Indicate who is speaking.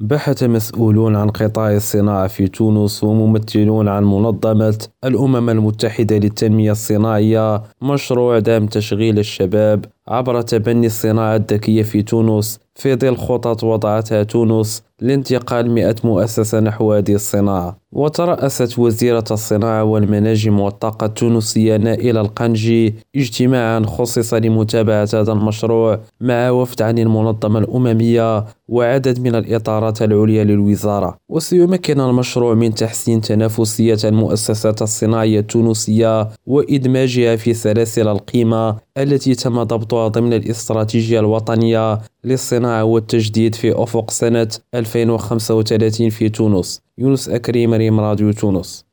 Speaker 1: بحث مسؤولون عن قطاع الصناعة في تونس وممثلون عن منظمة الأمم المتحدة للتنمية الصناعية مشروع دعم تشغيل الشباب عبر تبني الصناعة الذكية في تونس. في ظل خطط وضعتها تونس لانتقال مئة مؤسسة نحو هذه الصناعة. وترأست وزيرة الصناعة والمناجم والطاقة التونسية نائلة القنجي اجتماعا خصص لمتابعة هذا المشروع مع وفد عن المنظمة الأممية وعدد من الإطارات العليا للوزارة. وسيمكن المشروع من تحسين تنافسية المؤسسات الصناعية التونسية وإدماجها في سلاسل القيمة التي تم ضبطها ضمن الاستراتيجية الوطنية للصناعة والتجديد في أفق سنة 2035 في تونس. يونس أكريم ريم راديو تونس.